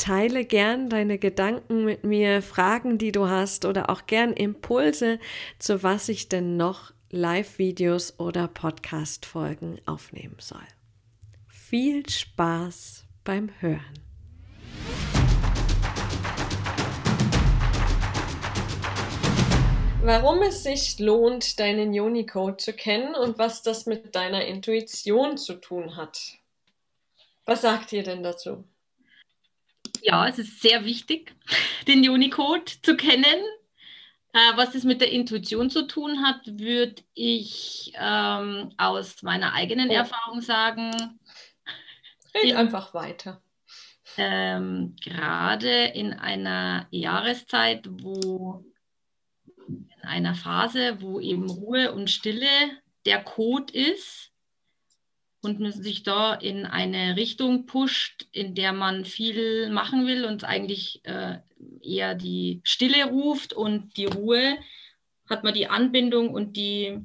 Teile gern deine Gedanken mit mir, Fragen, die du hast oder auch gern Impulse, zu was ich denn noch Live-Videos oder Podcast-Folgen aufnehmen soll. Viel Spaß beim Hören. Warum es sich lohnt, deinen Unicode zu kennen und was das mit deiner Intuition zu tun hat. Was sagt ihr denn dazu? Ja, es ist sehr wichtig, den Unicode zu kennen. Äh, was es mit der Intuition zu tun hat, würde ich ähm, aus meiner eigenen oh. Erfahrung sagen. Red einfach weiter. Ähm, gerade in einer Jahreszeit, wo in einer Phase, wo eben Ruhe und Stille der Code ist, und man sich da in eine Richtung pusht, in der man viel machen will und eigentlich äh, eher die Stille ruft und die Ruhe, hat man die Anbindung und die,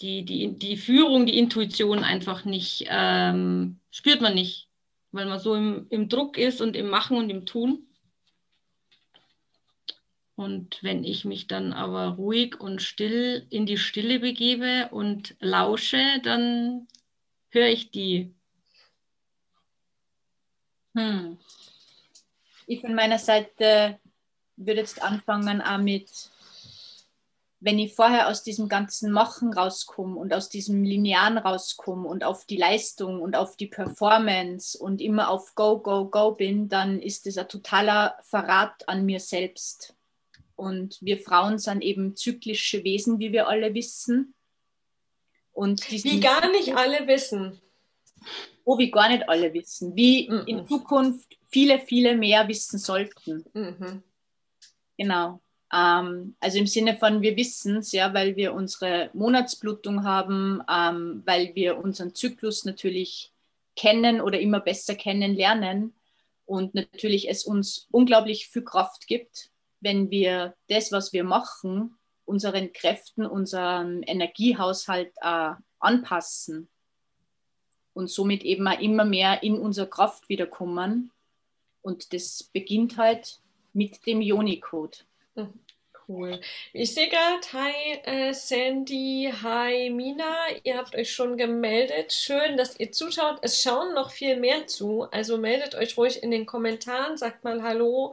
die, die, die Führung, die Intuition einfach nicht, ähm, spürt man nicht, weil man so im, im Druck ist und im Machen und im Tun. Und wenn ich mich dann aber ruhig und still in die Stille begebe und lausche, dann höre ich die. Hm. Ich von meiner Seite würde jetzt anfangen auch mit, wenn ich vorher aus diesem ganzen Machen rauskomme und aus diesem Linearen rauskomme und auf die Leistung und auf die Performance und immer auf Go, Go, Go bin, dann ist das ein totaler Verrat an mir selbst. Und wir Frauen sind eben zyklische Wesen, wie wir alle wissen. Und wie gar nicht alle wissen. Oh, wie gar nicht alle wissen. Wie mhm. in Zukunft viele, viele mehr wissen sollten. Mhm. Genau. Ähm, also im Sinne von, wir wissen es, ja, weil wir unsere Monatsblutung haben, ähm, weil wir unseren Zyklus natürlich kennen oder immer besser kennenlernen und natürlich es uns unglaublich viel Kraft gibt wenn wir das, was wir machen, unseren Kräften, unserem Energiehaushalt äh, anpassen und somit eben auch immer mehr in unsere Kraft wiederkommen. Und das beginnt halt mit dem Yoni-Code. Mhm. Cool. Ich sehe gerade, hi äh, Sandy, hi Mina, ihr habt euch schon gemeldet. Schön, dass ihr zuschaut. Es schauen noch viel mehr zu. Also meldet euch ruhig in den Kommentaren, sagt mal Hallo,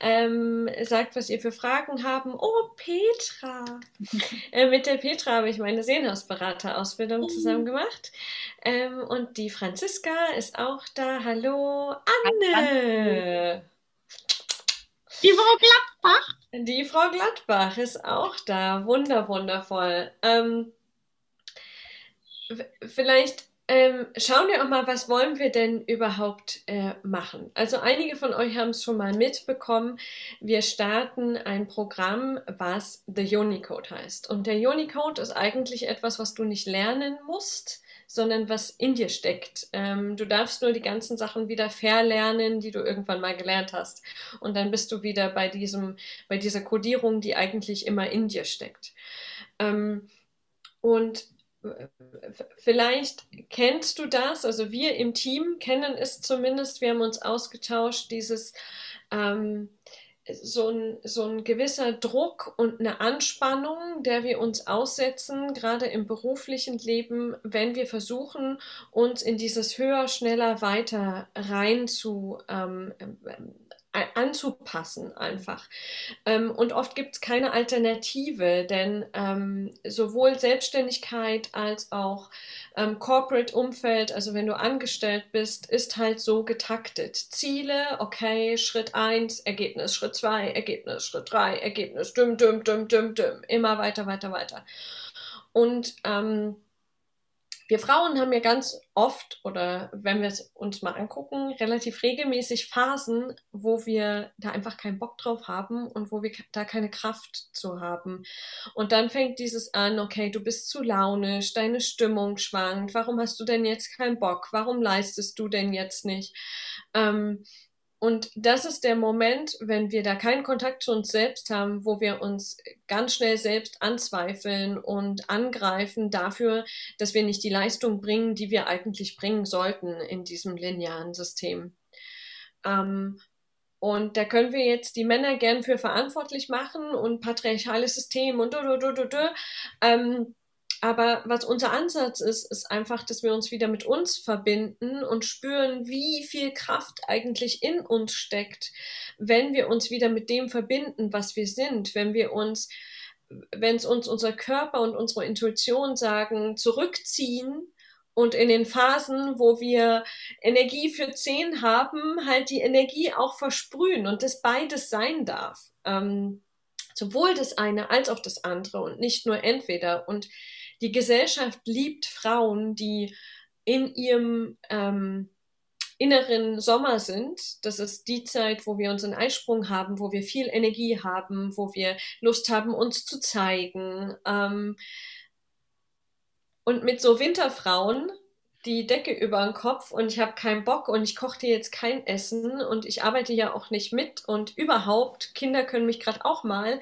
ähm, sagt, was ihr für Fragen haben. Oh, Petra. äh, mit der Petra habe ich meine Sehnhausberaterausbildung mhm. zusammen gemacht. Ähm, und die Franziska ist auch da. Hallo, Anne. Die Frau Gladbach. Die Frau Gladbach ist auch da. Wunder, wundervoll. Ähm, vielleicht ähm, schauen wir auch mal, was wollen wir denn überhaupt äh, machen? Also einige von euch haben es schon mal mitbekommen. Wir starten ein Programm, was The Unicode heißt. Und der Unicode ist eigentlich etwas, was du nicht lernen musst, sondern was in dir steckt. Ähm, du darfst nur die ganzen Sachen wieder verlernen, die du irgendwann mal gelernt hast. Und dann bist du wieder bei diesem, bei dieser Codierung, die eigentlich immer in dir steckt. Ähm, und Vielleicht kennst du das, also wir im Team kennen es zumindest, wir haben uns ausgetauscht, dieses ähm, so ein, so ein gewisser Druck und eine Anspannung, der wir uns aussetzen, gerade im beruflichen Leben, wenn wir versuchen, uns in dieses höher, schneller, weiter rein zu ähm, anzupassen einfach. Ähm, und oft gibt es keine Alternative, denn ähm, sowohl Selbstständigkeit als auch ähm, Corporate-Umfeld, also wenn du angestellt bist, ist halt so getaktet. Ziele, okay, Schritt 1, Ergebnis, Schritt 2, Ergebnis, Schritt 3, Ergebnis, düm, düm, düm, düm, düm, immer weiter, weiter, weiter. Und ähm, wir Frauen haben ja ganz oft oder wenn wir es uns mal angucken, relativ regelmäßig Phasen, wo wir da einfach keinen Bock drauf haben und wo wir da keine Kraft zu haben. Und dann fängt dieses an, okay, du bist zu launisch, deine Stimmung schwankt, warum hast du denn jetzt keinen Bock, warum leistest du denn jetzt nicht? Ähm, und das ist der Moment, wenn wir da keinen Kontakt zu uns selbst haben, wo wir uns ganz schnell selbst anzweifeln und angreifen dafür, dass wir nicht die Leistung bringen, die wir eigentlich bringen sollten in diesem linearen System. Ähm, und da können wir jetzt die Männer gern für verantwortlich machen und patriarchales System und du, du, du, du, du. Ähm, aber was unser Ansatz ist, ist einfach, dass wir uns wieder mit uns verbinden und spüren, wie viel Kraft eigentlich in uns steckt, wenn wir uns wieder mit dem verbinden, was wir sind, wenn wir uns, wenn es uns unser Körper und unsere Intuition sagen, zurückziehen und in den Phasen, wo wir Energie für zehn haben, halt die Energie auch versprühen und das beides sein darf. Ähm, sowohl das eine als auch das andere und nicht nur entweder. Und die Gesellschaft liebt Frauen, die in ihrem ähm, inneren Sommer sind. Das ist die Zeit, wo wir unseren Eisprung haben, wo wir viel Energie haben, wo wir Lust haben, uns zu zeigen. Ähm, und mit so Winterfrauen die Decke über den Kopf und ich habe keinen Bock und ich koche dir jetzt kein Essen und ich arbeite ja auch nicht mit und überhaupt, Kinder können mich gerade auch mal,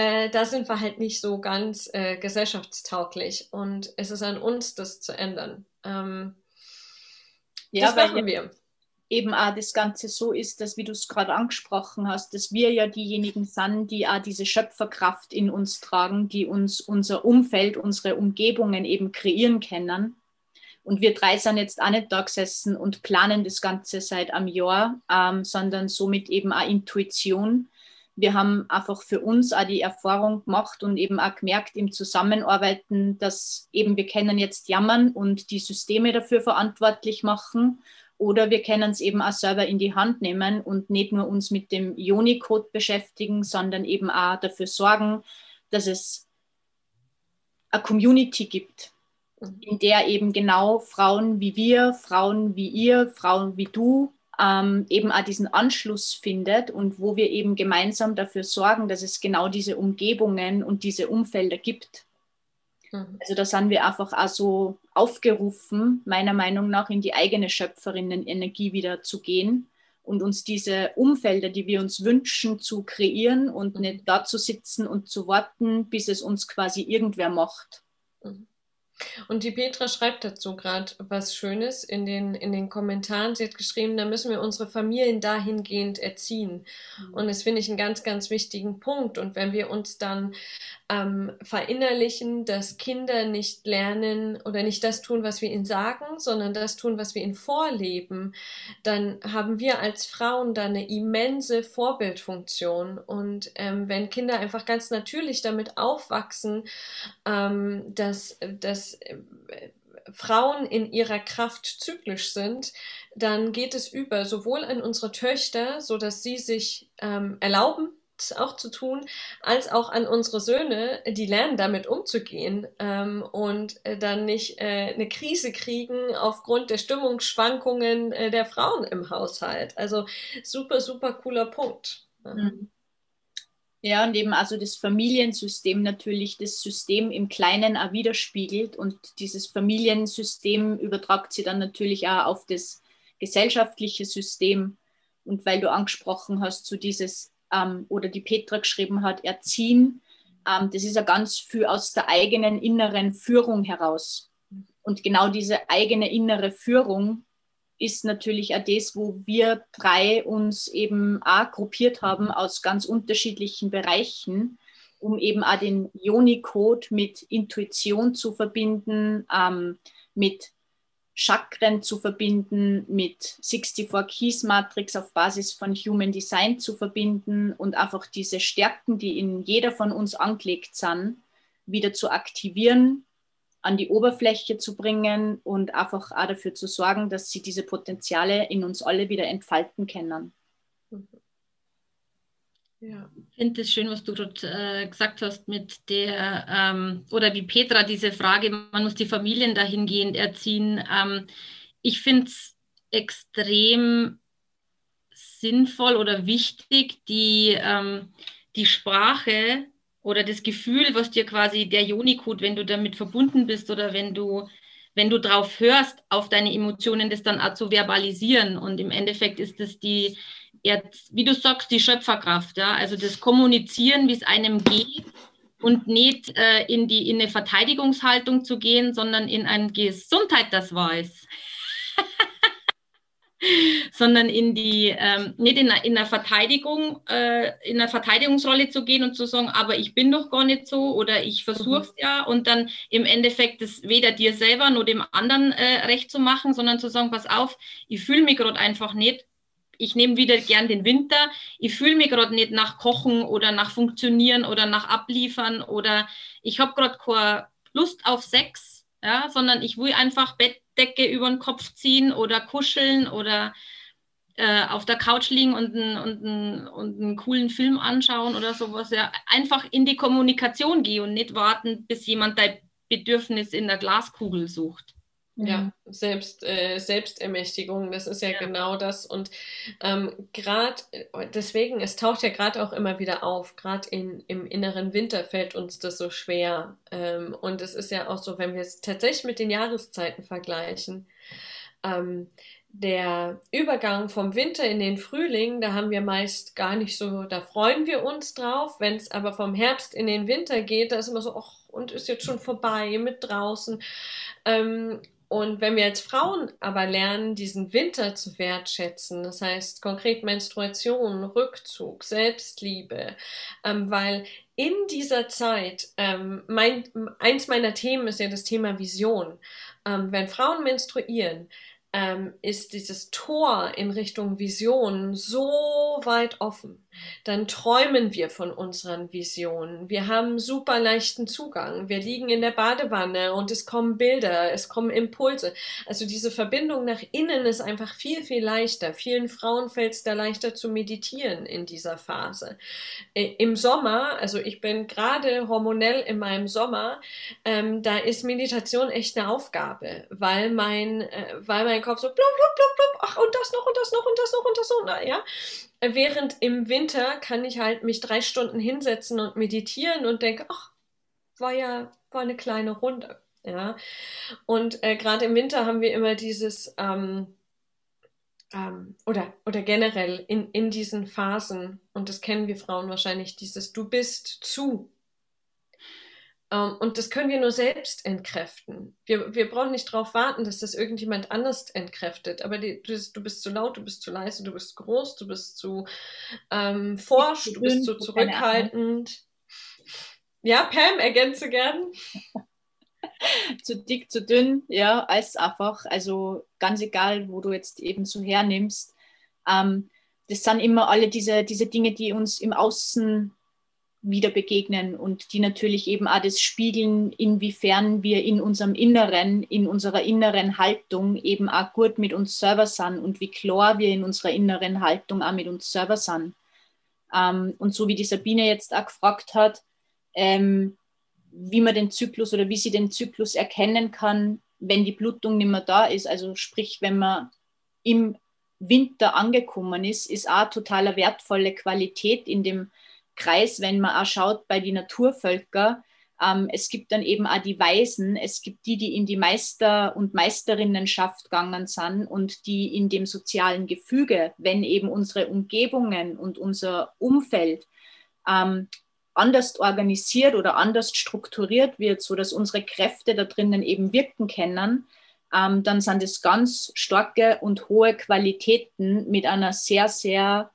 äh, da sind wir halt nicht so ganz äh, gesellschaftstauglich und es ist an uns, das zu ändern. Ähm, ja, das machen wir. eben auch das Ganze so ist, dass, wie du es gerade angesprochen hast, dass wir ja diejenigen sind, die auch diese Schöpferkraft in uns tragen, die uns unser Umfeld, unsere Umgebungen eben kreieren können. Und wir drei sind jetzt auch nicht da gesessen und planen das Ganze seit einem Jahr, ähm, sondern somit eben auch Intuition. Wir haben einfach für uns auch die Erfahrung gemacht und eben auch gemerkt im Zusammenarbeiten, dass eben wir können jetzt jammern und die Systeme dafür verantwortlich machen oder wir können es eben auch selber in die Hand nehmen und nicht nur uns mit dem Joni-Code beschäftigen, sondern eben auch dafür sorgen, dass es eine Community gibt, in der eben genau Frauen wie wir, Frauen wie ihr, Frauen wie du ähm, eben auch diesen Anschluss findet und wo wir eben gemeinsam dafür sorgen, dass es genau diese Umgebungen und diese Umfelder gibt. Mhm. Also da sind wir einfach auch so aufgerufen, meiner Meinung nach in die eigene Schöpferinnenenergie wieder zu gehen und uns diese Umfelder, die wir uns wünschen, zu kreieren und mhm. nicht da zu sitzen und zu warten, bis es uns quasi irgendwer macht. Mhm. Und die Petra schreibt dazu gerade was Schönes in den, in den Kommentaren. Sie hat geschrieben, da müssen wir unsere Familien dahingehend erziehen. Mhm. Und das finde ich einen ganz, ganz wichtigen Punkt. Und wenn wir uns dann ähm, verinnerlichen, dass Kinder nicht lernen oder nicht das tun, was wir ihnen sagen, sondern das tun, was wir ihnen vorleben, dann haben wir als Frauen da eine immense Vorbildfunktion. Und ähm, wenn Kinder einfach ganz natürlich damit aufwachsen, ähm, dass, dass äh, Frauen in ihrer Kraft zyklisch sind, dann geht es über sowohl an unsere Töchter, so dass sie sich ähm, erlauben, auch zu tun, als auch an unsere Söhne, die lernen damit umzugehen ähm, und äh, dann nicht äh, eine Krise kriegen aufgrund der Stimmungsschwankungen äh, der Frauen im Haushalt. Also super, super cooler Punkt. Mhm. Ja, und eben also das Familiensystem natürlich das System im Kleinen auch widerspiegelt und dieses Familiensystem übertragt sie dann natürlich auch auf das gesellschaftliche System. Und weil du angesprochen hast, so dieses, ähm, oder die Petra geschrieben hat, Erziehen, ähm, das ist ja ganz viel aus der eigenen inneren Führung heraus. Und genau diese eigene innere Führung ist natürlich auch das, wo wir drei uns eben auch gruppiert haben aus ganz unterschiedlichen Bereichen, um eben auch den Joni-Code mit Intuition zu verbinden, ähm, mit Chakren zu verbinden, mit 64 Keys Matrix auf Basis von Human Design zu verbinden und einfach diese Stärken, die in jeder von uns angelegt sind, wieder zu aktivieren an die Oberfläche zu bringen und einfach auch dafür zu sorgen, dass sie diese Potenziale in uns alle wieder entfalten können. Ja. Ich finde es schön, was du gerade äh, gesagt hast mit der, ähm, oder wie Petra diese Frage, man muss die Familien dahingehend erziehen. Ähm, ich finde es extrem sinnvoll oder wichtig, die, ähm, die Sprache oder das Gefühl, was dir quasi der Jonikot, wenn du damit verbunden bist oder wenn du, wenn du drauf hörst, auf deine Emotionen, das dann auch zu verbalisieren. Und im Endeffekt ist das die, wie du sagst, die Schöpferkraft, ja, also das Kommunizieren, wie es einem geht und nicht äh, in, die, in eine Verteidigungshaltung zu gehen, sondern in ein Gesundheit, das weiß. sondern in die, ähm, nicht in, in einer Verteidigung, äh, in einer Verteidigungsrolle zu gehen und zu sagen, aber ich bin doch gar nicht so oder ich versuche es mhm. ja und dann im Endeffekt das weder dir selber noch dem anderen äh, recht zu machen, sondern zu sagen, pass auf, ich fühle mich gerade einfach nicht. Ich nehme wieder gern den Winter. Ich fühle mich gerade nicht nach Kochen oder nach Funktionieren oder nach Abliefern oder ich habe gerade keine Lust auf Sex, ja, sondern ich will einfach Bett Decke über den Kopf ziehen oder kuscheln oder äh, auf der Couch liegen und, ein, und, ein, und einen coolen Film anschauen oder sowas. Ja, einfach in die Kommunikation gehen und nicht warten, bis jemand dein Bedürfnis in der Glaskugel sucht. Ja, mhm. Selbst, äh, Selbstermächtigung, das ist ja, ja. genau das. Und ähm, gerade deswegen, es taucht ja gerade auch immer wieder auf, gerade im inneren Winter fällt uns das so schwer. Ähm, und es ist ja auch so, wenn wir es tatsächlich mit den Jahreszeiten vergleichen. Ähm, der Übergang vom Winter in den Frühling, da haben wir meist gar nicht so, da freuen wir uns drauf. Wenn es aber vom Herbst in den Winter geht, da ist immer so, ach, und ist jetzt schon vorbei mit draußen. Ähm, und wenn wir als Frauen aber lernen, diesen Winter zu wertschätzen, das heißt konkret Menstruation, Rückzug, Selbstliebe, ähm, weil in dieser Zeit, ähm, mein, eins meiner Themen ist ja das Thema Vision. Ähm, wenn Frauen menstruieren, ähm, ist dieses Tor in Richtung Vision so weit offen. Dann träumen wir von unseren Visionen. Wir haben super leichten Zugang. Wir liegen in der Badewanne und es kommen Bilder, es kommen Impulse. Also diese Verbindung nach innen ist einfach viel, viel leichter. Vielen Frauen fällt es da leichter zu meditieren in dieser Phase. Äh, Im Sommer, also ich bin gerade hormonell in meinem Sommer, ähm, da ist Meditation echt eine Aufgabe, weil mein, äh, weil mein Kopf so blub, blub, blub, blub, ach und das noch und das noch und das noch und das noch, ja. Während im Winter kann ich halt mich drei Stunden hinsetzen und meditieren und denke, ach, war ja, war eine kleine Runde. Ja. Und äh, gerade im Winter haben wir immer dieses, ähm, ähm, oder, oder generell in, in diesen Phasen, und das kennen wir Frauen wahrscheinlich, dieses Du bist zu. Ähm, und das können wir nur selbst entkräften. Wir, wir brauchen nicht darauf warten, dass das irgendjemand anders entkräftet. Aber die, du, du, bist zu laut, du bist zu leise, du bist groß, du bist zu ähm, forsch, du bist zu zurückhaltend. Ja, Pam, ergänze gern. zu dick, zu dünn, ja, als einfach, also ganz egal, wo du jetzt eben so hernimmst. Ähm, das sind immer alle diese, diese Dinge, die uns im Außen wieder begegnen und die natürlich eben auch das spiegeln, inwiefern wir in unserem Inneren, in unserer inneren Haltung eben auch gut mit uns selber sind und wie klar wir in unserer inneren Haltung auch mit uns selber sind. Ähm, und so wie die Sabine jetzt auch gefragt hat, ähm, wie man den Zyklus oder wie sie den Zyklus erkennen kann, wenn die Blutung nicht mehr da ist, also sprich, wenn man im Winter angekommen ist, ist auch total wertvolle Qualität in dem Kreis, wenn man auch schaut bei den Naturvölkern. Ähm, es gibt dann eben auch die Weisen, es gibt die, die in die Meister- und Meisterinnenschaft gegangen sind und die in dem sozialen Gefüge, wenn eben unsere Umgebungen und unser Umfeld ähm, anders organisiert oder anders strukturiert wird, sodass unsere Kräfte da drinnen eben wirken können, ähm, dann sind es ganz starke und hohe Qualitäten mit einer sehr, sehr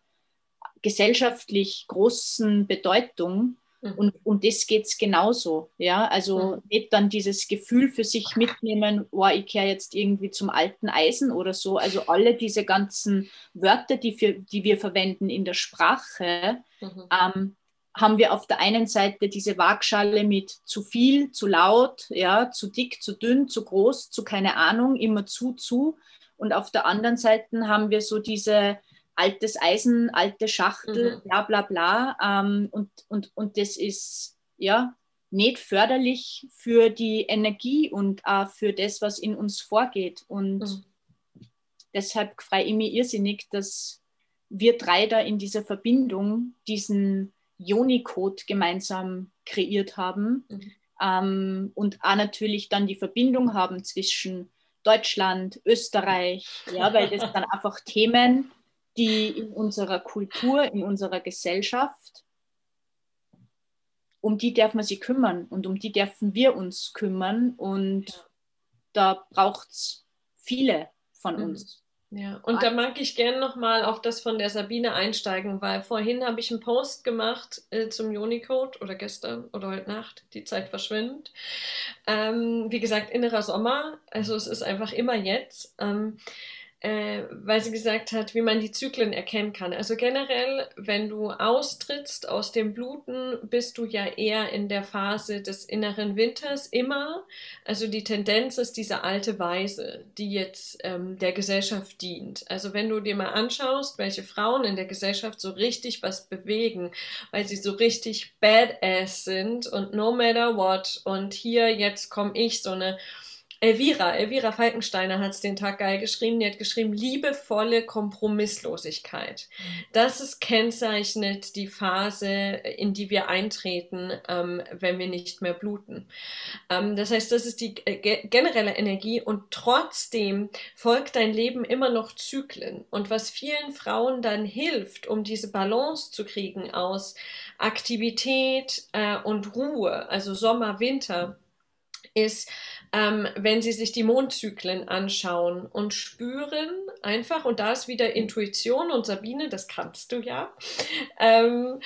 gesellschaftlich großen Bedeutung. Mhm. Und um das geht es genauso. Ja? Also mhm. nicht dann dieses Gefühl für sich mitnehmen, oh, ich kehre jetzt irgendwie zum alten Eisen oder so. Also alle diese ganzen Wörter, die, für, die wir verwenden in der Sprache, mhm. ähm, haben wir auf der einen Seite diese Waagschale mit zu viel, zu laut, ja, zu dick, zu dünn, zu groß, zu keine Ahnung, immer zu, zu. Und auf der anderen Seite haben wir so diese altes Eisen, alte Schachtel, mhm. bla bla bla. Ähm, und, und, und das ist ja nicht förderlich für die Energie und auch für das, was in uns vorgeht. Und mhm. deshalb freue ich mich irrsinnig, dass wir drei da in dieser Verbindung diesen Joni-Code gemeinsam kreiert haben. Mhm. Ähm, und auch natürlich dann die Verbindung haben zwischen Deutschland, Österreich, ja, weil das dann einfach Themen die in unserer Kultur, in unserer Gesellschaft, um die darf man sich kümmern und um die dürfen wir uns kümmern und da braucht es viele von mhm. uns. Ja, und da mag ich gerne nochmal auf das von der Sabine einsteigen, weil vorhin habe ich einen Post gemacht äh, zum Unicode oder gestern oder heute Nacht, die Zeit verschwindet. Ähm, wie gesagt, innerer Sommer, also es ist einfach immer jetzt. Ähm, äh, weil sie gesagt hat, wie man die Zyklen erkennen kann. Also generell, wenn du austrittst aus dem Bluten, bist du ja eher in der Phase des inneren Winters immer. Also die Tendenz ist diese alte Weise, die jetzt ähm, der Gesellschaft dient. Also wenn du dir mal anschaust, welche Frauen in der Gesellschaft so richtig was bewegen, weil sie so richtig badass sind und no matter what und hier jetzt komme ich so eine Elvira, Elvira Falkensteiner hat es den Tag geil geschrieben. Die hat geschrieben, liebevolle Kompromisslosigkeit. Das ist kennzeichnet die Phase, in die wir eintreten, ähm, wenn wir nicht mehr bluten. Ähm, das heißt, das ist die äh, generelle Energie und trotzdem folgt dein Leben immer noch Zyklen. Und was vielen Frauen dann hilft, um diese Balance zu kriegen aus Aktivität äh, und Ruhe, also Sommer, Winter, ist, ähm, wenn Sie sich die Mondzyklen anschauen und spüren einfach, und da ist wieder Intuition und Sabine, das kannst du ja, ähm,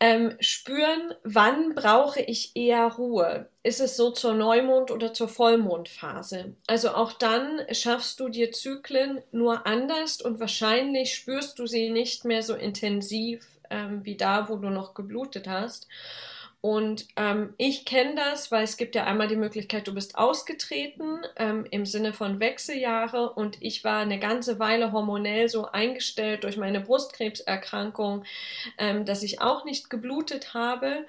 ähm, spüren, wann brauche ich eher Ruhe. Ist es so zur Neumond- oder zur Vollmondphase? Also auch dann schaffst du dir Zyklen nur anders und wahrscheinlich spürst du sie nicht mehr so intensiv ähm, wie da, wo du noch geblutet hast. Und ähm, ich kenne das, weil es gibt ja einmal die Möglichkeit, du bist ausgetreten ähm, im Sinne von Wechseljahre und ich war eine ganze Weile hormonell so eingestellt durch meine Brustkrebserkrankung, ähm, dass ich auch nicht geblutet habe.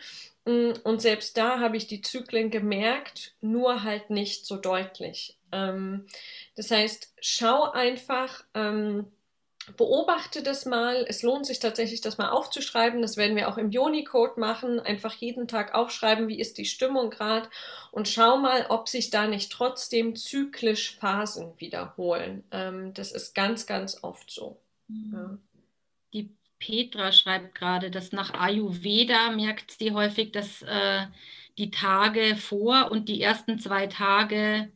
Mm, und selbst da habe ich die Zyklen gemerkt, nur halt nicht so deutlich. Ähm, das heißt, schau einfach, ähm, beobachte das mal. Es lohnt sich tatsächlich, das mal aufzuschreiben. Das werden wir auch im Joni-Code machen. Einfach jeden Tag aufschreiben, wie ist die Stimmung gerade und schau mal, ob sich da nicht trotzdem zyklisch Phasen wiederholen. Ähm, das ist ganz, ganz oft so. Mhm. Ja. Die Petra schreibt gerade, dass nach Ayurveda merkt sie häufig, dass äh, die Tage vor und die ersten zwei Tage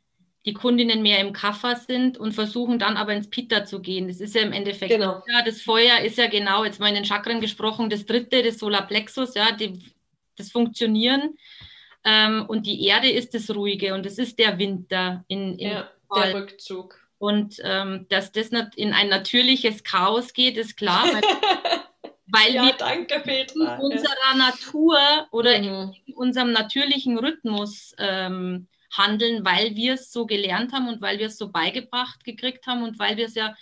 die Kundinnen mehr im Kaffer sind und versuchen dann aber ins Pitta zu gehen. Das ist ja im Endeffekt, genau. ja, das Feuer ist ja genau, jetzt mal in den Chakren gesprochen, das dritte, das Solarplexus, ja, die, das Funktionieren. Ähm, und die Erde ist das Ruhige und das ist der Winter in, in ja, der Rückzug. Und ähm, dass das in ein natürliches Chaos geht, ist klar, weil, weil ja, wir danke, Petra. in unserer. Natur oder mhm. in unserem natürlichen Rhythmus ähm, handeln, weil wir es so gelernt haben und weil wir es so beigebracht gekriegt haben und weil wir es ja,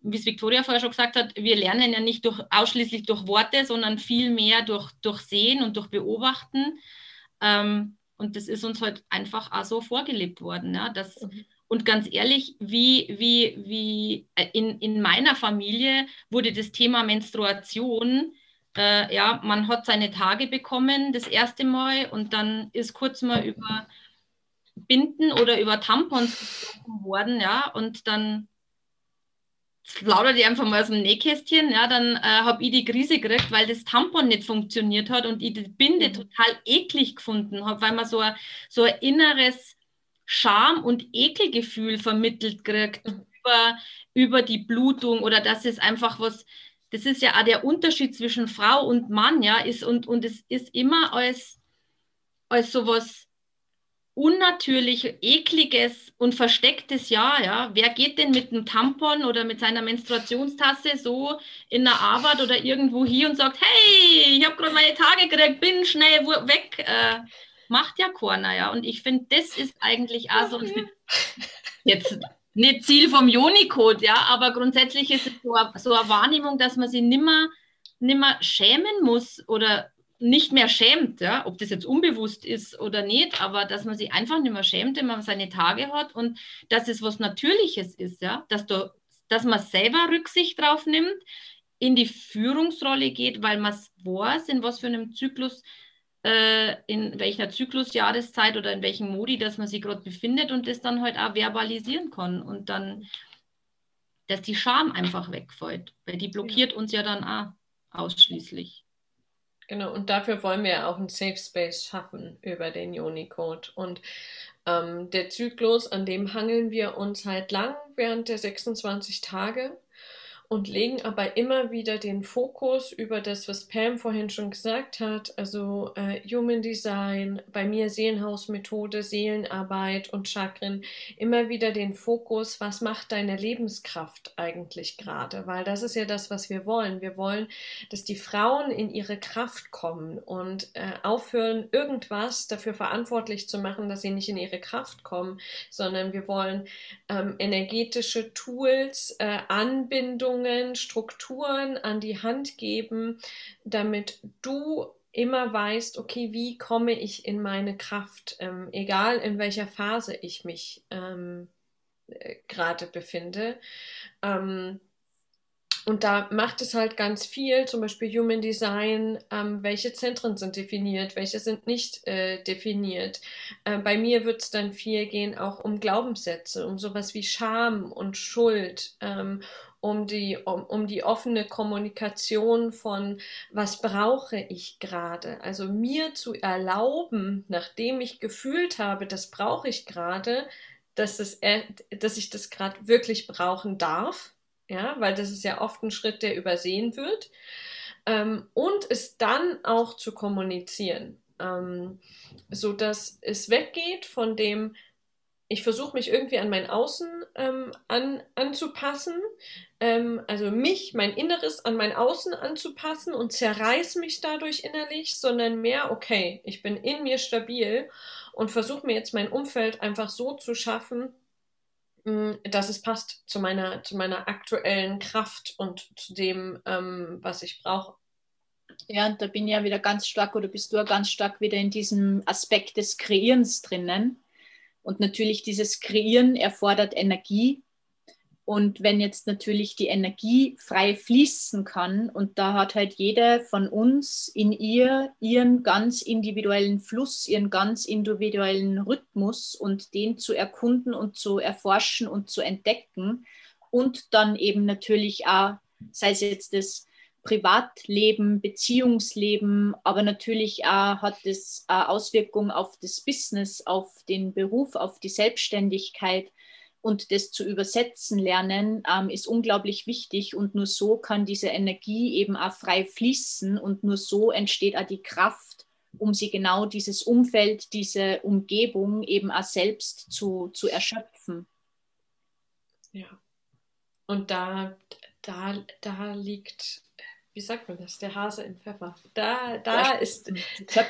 wie es Victoria vorher schon gesagt hat, wir lernen ja nicht durch, ausschließlich durch Worte, sondern viel mehr durch, durch Sehen und durch Beobachten. Ähm, und das ist uns halt einfach auch so vorgelebt worden. Ja, dass, mhm. Und ganz ehrlich, wie, wie, wie äh, in, in meiner Familie wurde das Thema Menstruation äh, ja, man hat seine Tage bekommen das erste Mal und dann ist kurz mal über Binden oder über Tampons gesprochen worden, ja, und dann plaudert ich einfach mal aus dem Nähkästchen, ja, dann äh, habe ich die Krise gekriegt, weil das Tampon nicht funktioniert hat und ich die Binde mhm. total eklig gefunden habe, weil man so ein, so ein inneres Scham- und Ekelgefühl vermittelt kriegt mhm. über, über die Blutung oder das ist einfach was, das ist ja auch der Unterschied zwischen Frau und Mann, ja, ist und, und es ist immer als, als sowas unnatürlich, ekliges und verstecktes Ja, ja. Wer geht denn mit einem Tampon oder mit seiner Menstruationstasse so in der Arbeit oder irgendwo hier und sagt, hey, ich habe gerade meine Tage gekriegt, bin schnell weg. Äh, macht ja keiner, ja. Und ich finde, das ist eigentlich auch so ein, jetzt nicht Ziel vom Unicode, ja, aber grundsätzlich ist es so, so eine Wahrnehmung, dass man sich nimmer, nimmer schämen muss oder nicht mehr schämt, ja, ob das jetzt unbewusst ist oder nicht, aber dass man sich einfach nicht mehr schämt, wenn man seine Tage hat und dass es was Natürliches ist, ja, dass, du, dass man selber Rücksicht drauf nimmt, in die Führungsrolle geht, weil man es weiß, in was für einem Zyklus, äh, in welcher Zyklusjahreszeit oder in welchem Modi, dass man sich gerade befindet und das dann halt auch verbalisieren kann und dann, dass die Scham einfach wegfällt, weil die blockiert uns ja dann auch ausschließlich. Genau, und dafür wollen wir auch einen Safe Space schaffen über den Unicode. Und ähm, der Zyklus, an dem hangeln wir uns halt lang während der 26 Tage und legen aber immer wieder den Fokus über das, was Pam vorhin schon gesagt hat, also äh, Human Design, bei mir Seelenhausmethode, Seelenarbeit und Chakren, immer wieder den Fokus, was macht deine Lebenskraft eigentlich gerade, weil das ist ja das, was wir wollen. Wir wollen, dass die Frauen in ihre Kraft kommen und äh, aufhören, irgendwas dafür verantwortlich zu machen, dass sie nicht in ihre Kraft kommen, sondern wir wollen ähm, energetische Tools, äh, Anbindungen, Übungen, Strukturen an die Hand geben, damit du immer weißt, okay, wie komme ich in meine Kraft, ähm, egal in welcher Phase ich mich ähm, äh, gerade befinde. Ähm, und da macht es halt ganz viel, zum Beispiel Human Design, ähm, welche Zentren sind definiert, welche sind nicht äh, definiert. Äh, bei mir wird es dann viel gehen auch um Glaubenssätze, um sowas wie Scham und Schuld, ähm, um die, um, um die offene Kommunikation von, was brauche ich gerade? Also mir zu erlauben, nachdem ich gefühlt habe, das brauche ich gerade, dass, es, dass ich das gerade wirklich brauchen darf, ja, weil das ist ja oft ein Schritt, der übersehen wird. Ähm, und es dann auch zu kommunizieren, ähm, so dass es weggeht von dem, ich versuche mich irgendwie an mein Außen ähm, an, anzupassen, ähm, also mich, mein Inneres an mein Außen anzupassen und zerreiß mich dadurch innerlich, sondern mehr, okay, ich bin in mir stabil und versuche mir jetzt mein Umfeld einfach so zu schaffen, mh, dass es passt zu meiner, zu meiner aktuellen Kraft und zu dem, ähm, was ich brauche. Ja, und da bin ich ja wieder ganz stark oder bist du ja ganz stark wieder in diesem Aspekt des Kreierens drinnen und natürlich dieses Kreieren erfordert Energie. Und wenn jetzt natürlich die Energie frei fließen kann und da hat halt jeder von uns in ihr ihren ganz individuellen Fluss, ihren ganz individuellen Rhythmus und den zu erkunden und zu erforschen und zu entdecken und dann eben natürlich auch, sei es jetzt das Privatleben, Beziehungsleben, aber natürlich auch hat es Auswirkungen auf das Business, auf den Beruf, auf die Selbstständigkeit. Und das zu übersetzen lernen ähm, ist unglaublich wichtig und nur so kann diese Energie eben auch frei fließen und nur so entsteht auch die Kraft, um sie genau dieses Umfeld, diese Umgebung eben auch selbst zu, zu erschöpfen. Ja. Und da, da, da liegt wie sagt man das, der Hase im Pfeffer. Da, da ist. Da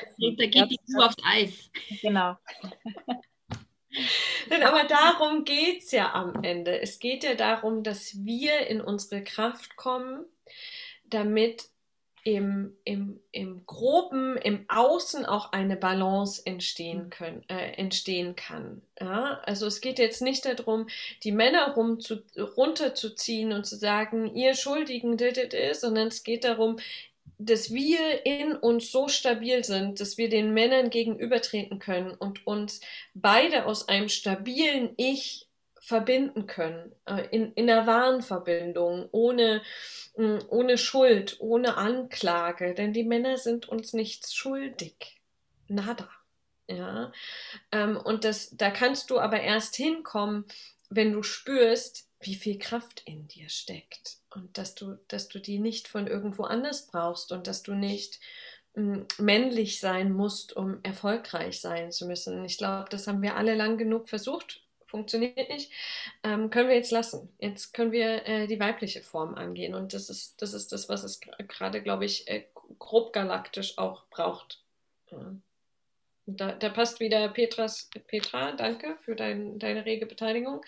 geht die Kuh aufs Eis. Genau. Denn aber darum geht es ja am Ende. Es geht ja darum, dass wir in unsere Kraft kommen, damit im, im, im Groben, im Außen auch eine Balance entstehen, mhm. können, äh, entstehen kann. Ja? Also es geht jetzt nicht darum, die Männer rum zu, runterzuziehen und zu sagen, ihr Schuldigen, sondern es geht darum, dass wir in uns so stabil sind, dass wir den Männern gegenübertreten können und uns beide aus einem stabilen Ich verbinden können, äh, in, in einer wahren Verbindung, ohne, mm, ohne Schuld, ohne Anklage, denn die Männer sind uns nichts schuldig. Nada. Ja. Ähm, und das, da kannst du aber erst hinkommen, wenn du spürst, wie viel Kraft in dir steckt und dass du, dass du die nicht von irgendwo anders brauchst und dass du nicht mm, männlich sein musst, um erfolgreich sein zu müssen. Ich glaube, das haben wir alle lang genug versucht funktioniert nicht, ähm, können wir jetzt lassen. Jetzt können wir äh, die weibliche Form angehen. Und das ist das, ist das was es gerade, glaube ich, äh, grob galaktisch auch braucht. Ja. Da, da, passt wieder Petras, Petra, danke für dein, deine rege Beteiligung,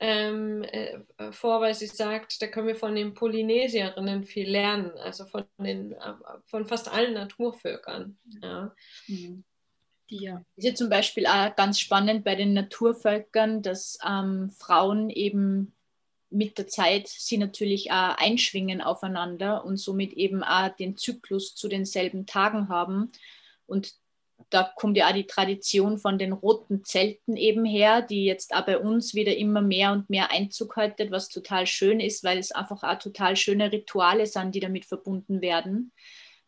ähm, äh, vor, weil sie sagt, da können wir von den Polynesierinnen viel lernen, also von, den, äh, von fast allen Naturvölkern. Ja. Mhm. Ja. Ist ja zum Beispiel auch ganz spannend bei den Naturvölkern, dass ähm, Frauen eben mit der Zeit sie natürlich auch einschwingen aufeinander und somit eben auch den Zyklus zu denselben Tagen haben. Und da kommt ja auch die Tradition von den roten Zelten eben her, die jetzt auch bei uns wieder immer mehr und mehr Einzug haltet, was total schön ist, weil es einfach auch total schöne Rituale sind, die damit verbunden werden.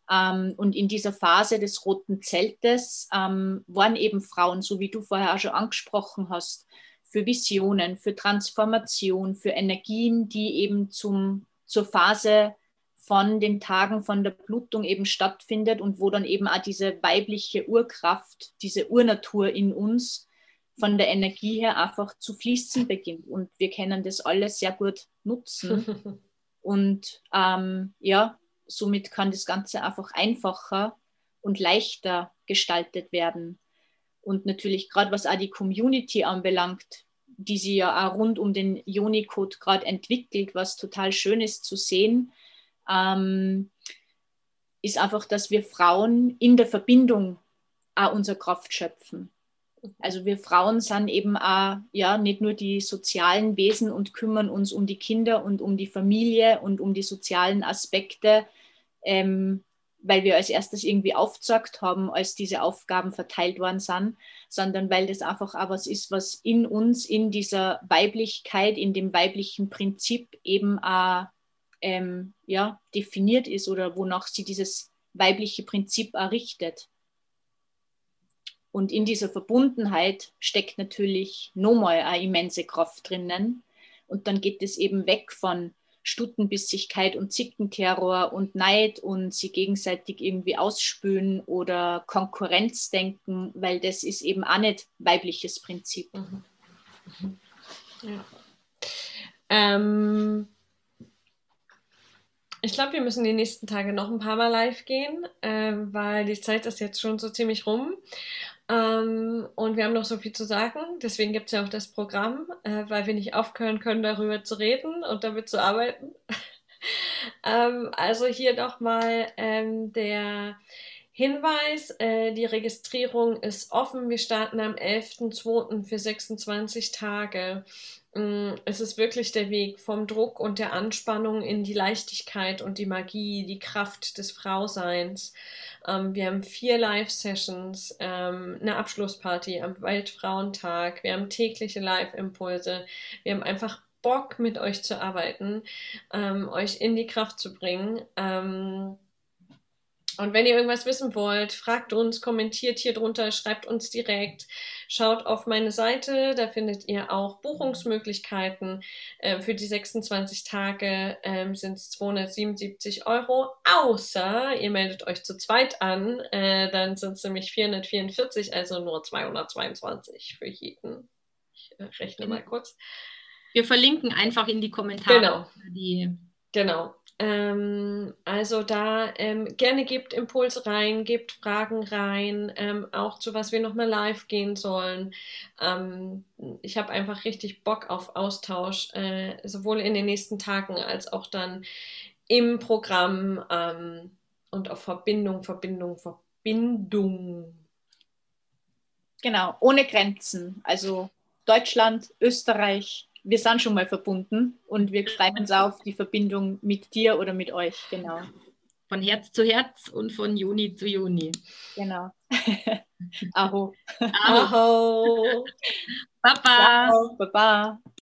Ähm, und in dieser Phase des roten Zeltes ähm, waren eben Frauen, so wie du vorher auch schon angesprochen hast, für Visionen, für Transformation, für Energien, die eben zum, zur Phase von den Tagen von der Blutung eben stattfindet und wo dann eben auch diese weibliche Urkraft, diese Urnatur in uns von der Energie her einfach zu fließen beginnt. Und wir können das alles sehr gut nutzen. und ähm, ja, somit kann das Ganze einfach einfacher und leichter gestaltet werden. Und natürlich gerade was auch die Community anbelangt, die sie ja auch rund um den Unicode gerade entwickelt, was total schön ist zu sehen, ähm, ist einfach, dass wir Frauen in der Verbindung auch unsere Kraft schöpfen. Also wir Frauen sind eben auch ja nicht nur die sozialen Wesen und kümmern uns um die Kinder und um die Familie und um die sozialen Aspekte, ähm, weil wir als erstes irgendwie aufgezeigt haben, als diese Aufgaben verteilt worden sind, sondern weil das einfach auch was ist, was in uns, in dieser Weiblichkeit, in dem weiblichen Prinzip eben auch ähm, ja, definiert ist oder wonach sie dieses weibliche Prinzip errichtet. Und in dieser Verbundenheit steckt natürlich nochmal eine immense Kraft drinnen. Und dann geht es eben weg von Stutenbissigkeit und Zickenterror und Neid und sie gegenseitig irgendwie ausspülen oder Konkurrenzdenken, weil das ist eben auch nicht weibliches Prinzip. Mhm. Mhm. Ja. Ähm, ich glaube, wir müssen die nächsten Tage noch ein paar Mal live gehen, äh, weil die Zeit ist jetzt schon so ziemlich rum. Ähm, und wir haben noch so viel zu sagen. Deswegen gibt es ja auch das Programm, äh, weil wir nicht aufhören können, darüber zu reden und damit zu arbeiten. ähm, also hier nochmal ähm, der Hinweis, äh, die Registrierung ist offen. Wir starten am 11.02. für 26 Tage. Mm, es ist wirklich der Weg vom Druck und der Anspannung in die Leichtigkeit und die Magie, die Kraft des Frauseins. Ähm, wir haben vier Live-Sessions, ähm, eine Abschlussparty am Weltfrauentag. Wir haben tägliche Live-Impulse. Wir haben einfach Bock, mit euch zu arbeiten, ähm, euch in die Kraft zu bringen. Und wenn ihr irgendwas wissen wollt, fragt uns, kommentiert hier drunter, schreibt uns direkt, schaut auf meine Seite, da findet ihr auch Buchungsmöglichkeiten. Äh, für die 26 Tage ähm, sind es 277 Euro, außer ihr meldet euch zu zweit an, äh, dann sind es nämlich 444, also nur 222 für jeden. Ich äh, rechne mal kurz. Wir verlinken einfach in die Kommentare. Genau. Die Genau. Ähm, also da ähm, gerne gebt Impuls rein, gebt Fragen rein, ähm, auch zu was wir nochmal live gehen sollen. Ähm, ich habe einfach richtig Bock auf Austausch, äh, sowohl in den nächsten Tagen als auch dann im Programm ähm, und auf Verbindung, Verbindung, Verbindung. Genau, ohne Grenzen. Also Deutschland, Österreich, wir sind schon mal verbunden und wir freuen uns auf die Verbindung mit dir oder mit euch, genau. Von Herz zu Herz und von Juni zu Juni. Genau. Aho. Aho. Baba. Ciao, Baba.